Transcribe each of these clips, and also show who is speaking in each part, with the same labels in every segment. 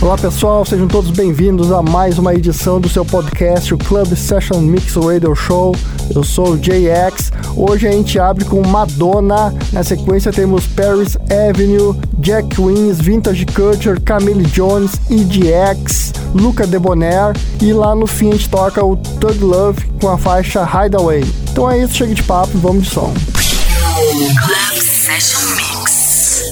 Speaker 1: Olá pessoal, sejam todos bem-vindos a mais uma edição do seu podcast, o Club Session Mix Radio Show. Eu sou o JX. Hoje a gente abre com Madonna. Na sequência temos Paris Avenue, Jack Wins, Vintage Culture, Camille Jones, EDX, Luca Debonair e lá no fim a gente toca o Thug Love com a faixa Hideaway. Então é isso, chega de papo e vamos de som.
Speaker 2: Club Session Mix.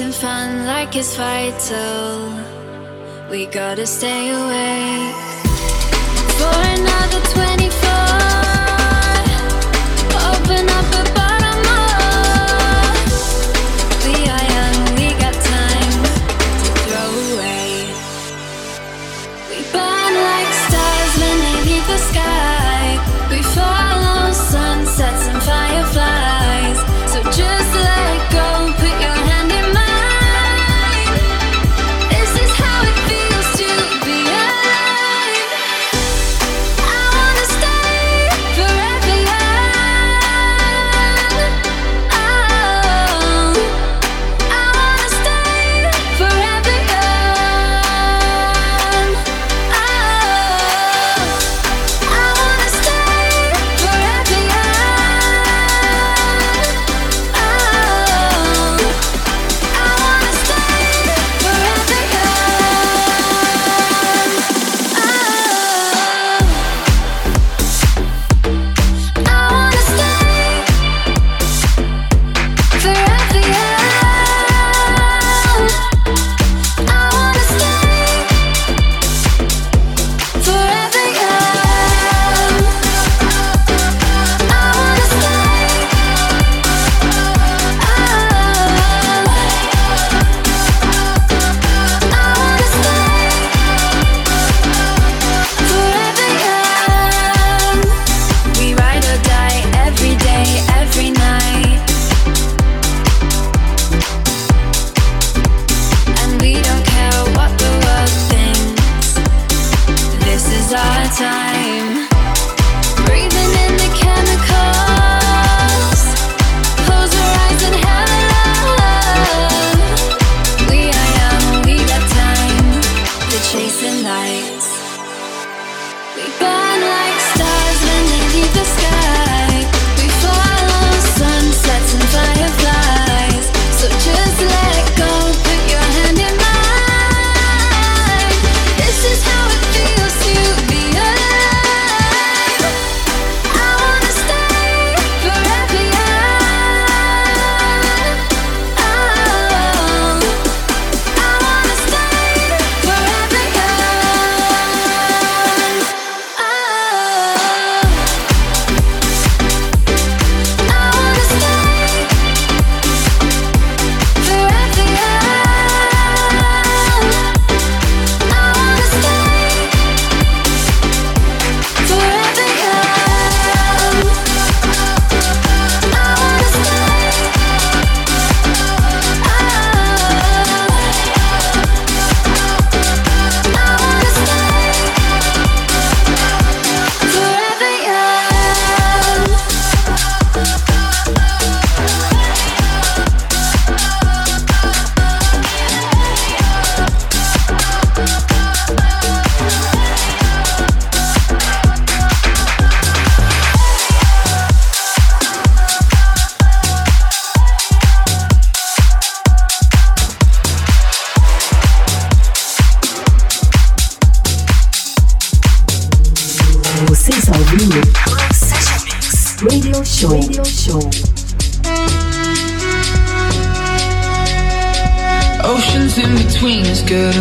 Speaker 3: chasing fun like it's vital. We gotta stay awake for another
Speaker 4: 20.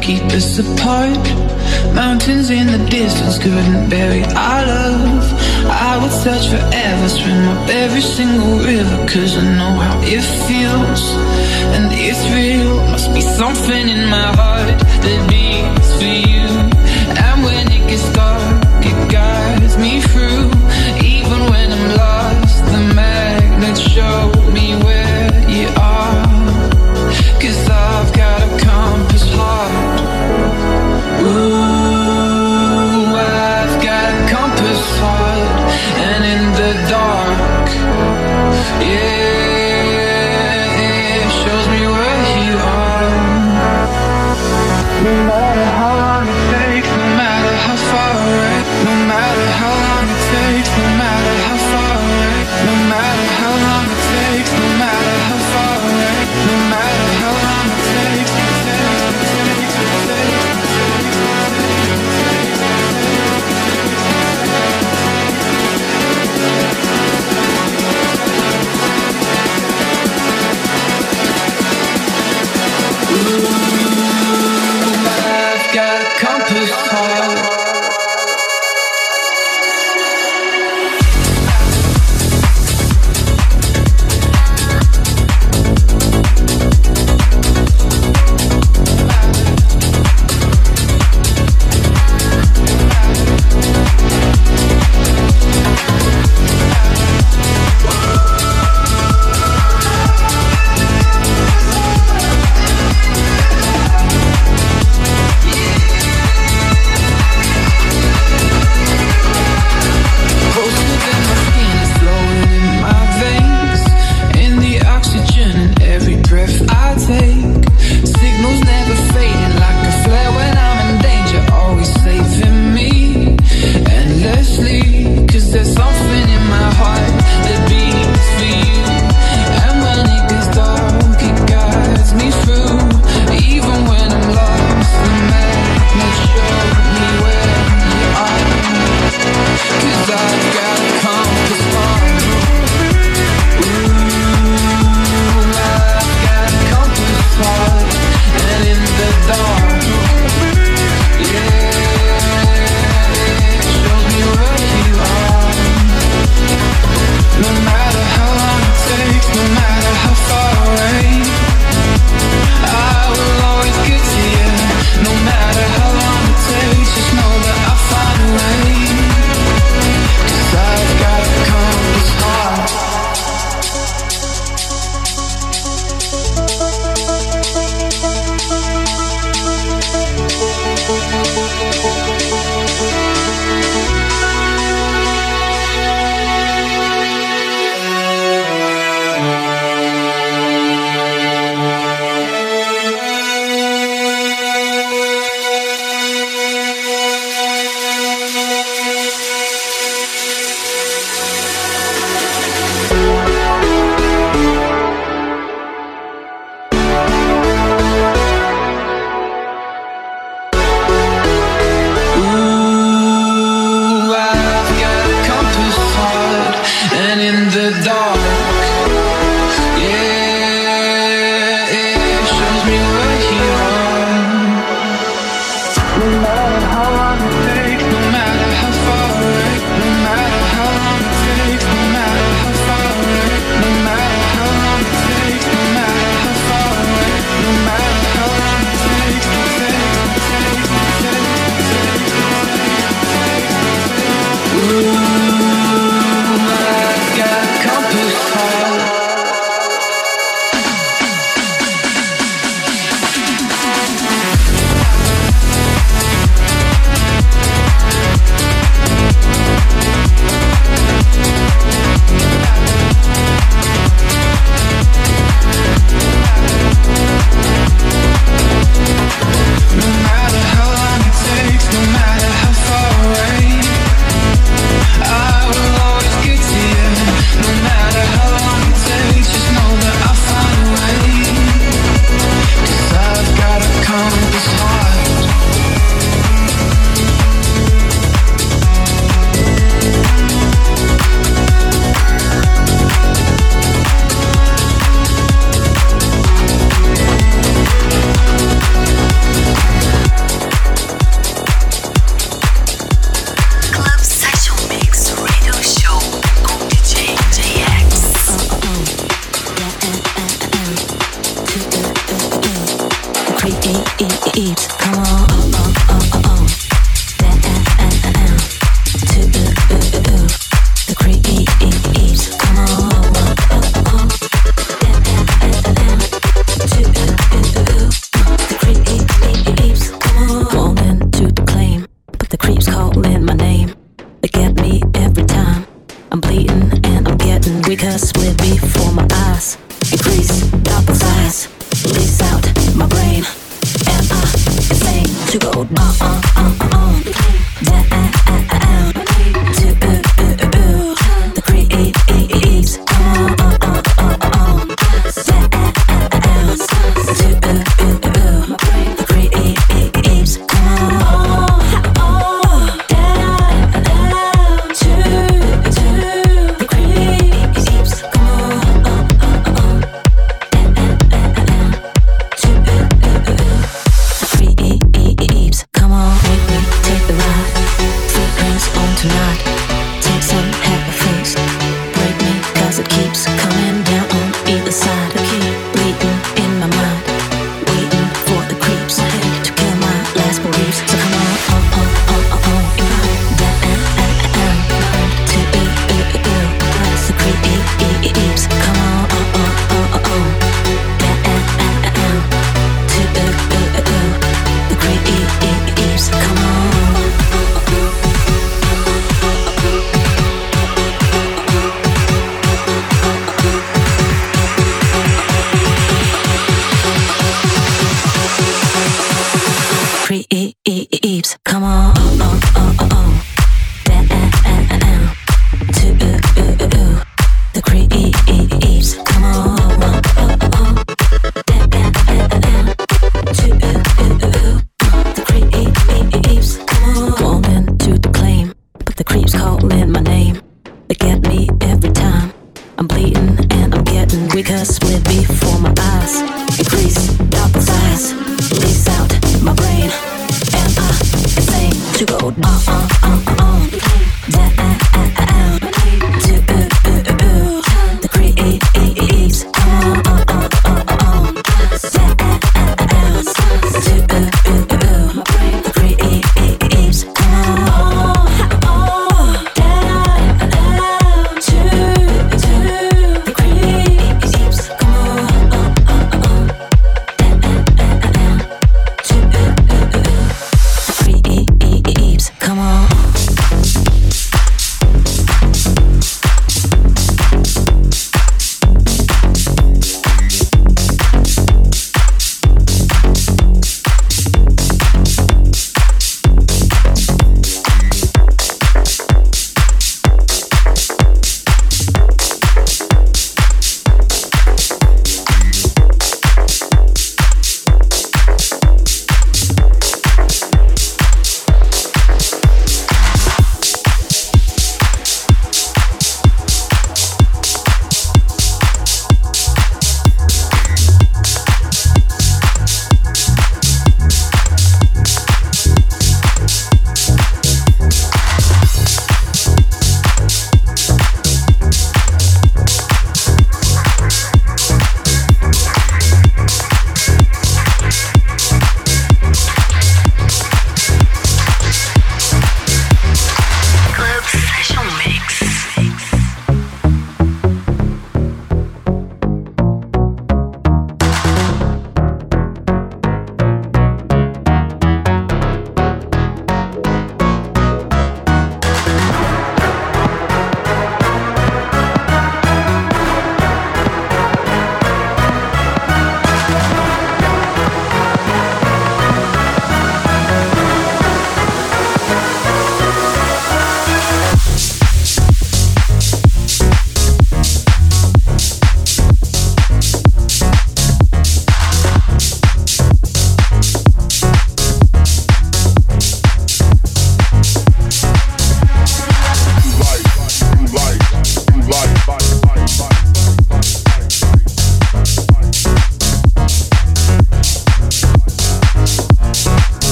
Speaker 4: keep us apart. Mountains in the distance couldn't bury our love. I would search forever, swim up every single river, cause I know how it feels. And it's real, must be something in my heart that beats for you. And when it gets dark, it guides me through. Even when I'm lost, the magnet showed me.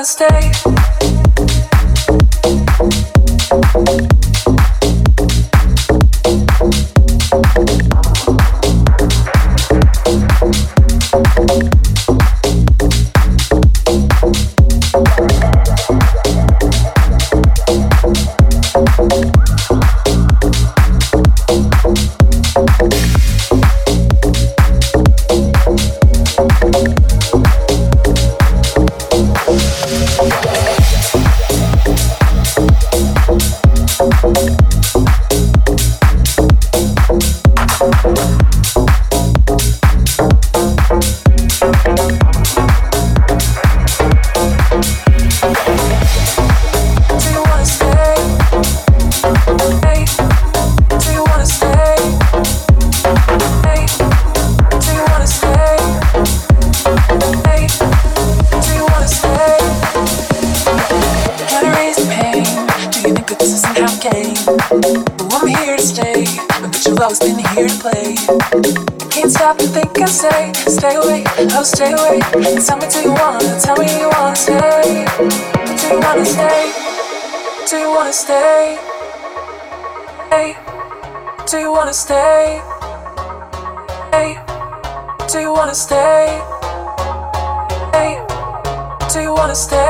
Speaker 5: Wanna stay? stay away. Tell me, do you wanna? Tell me, you wanna stay? Do you wanna stay? Do you wanna stay? Hey, do you wanna stay? Hey, do you wanna stay? Hey, do you wanna stay?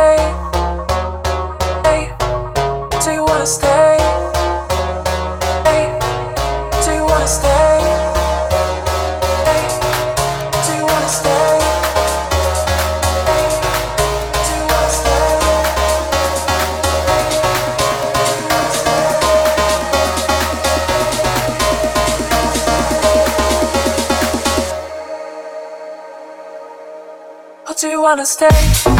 Speaker 5: wanna stay.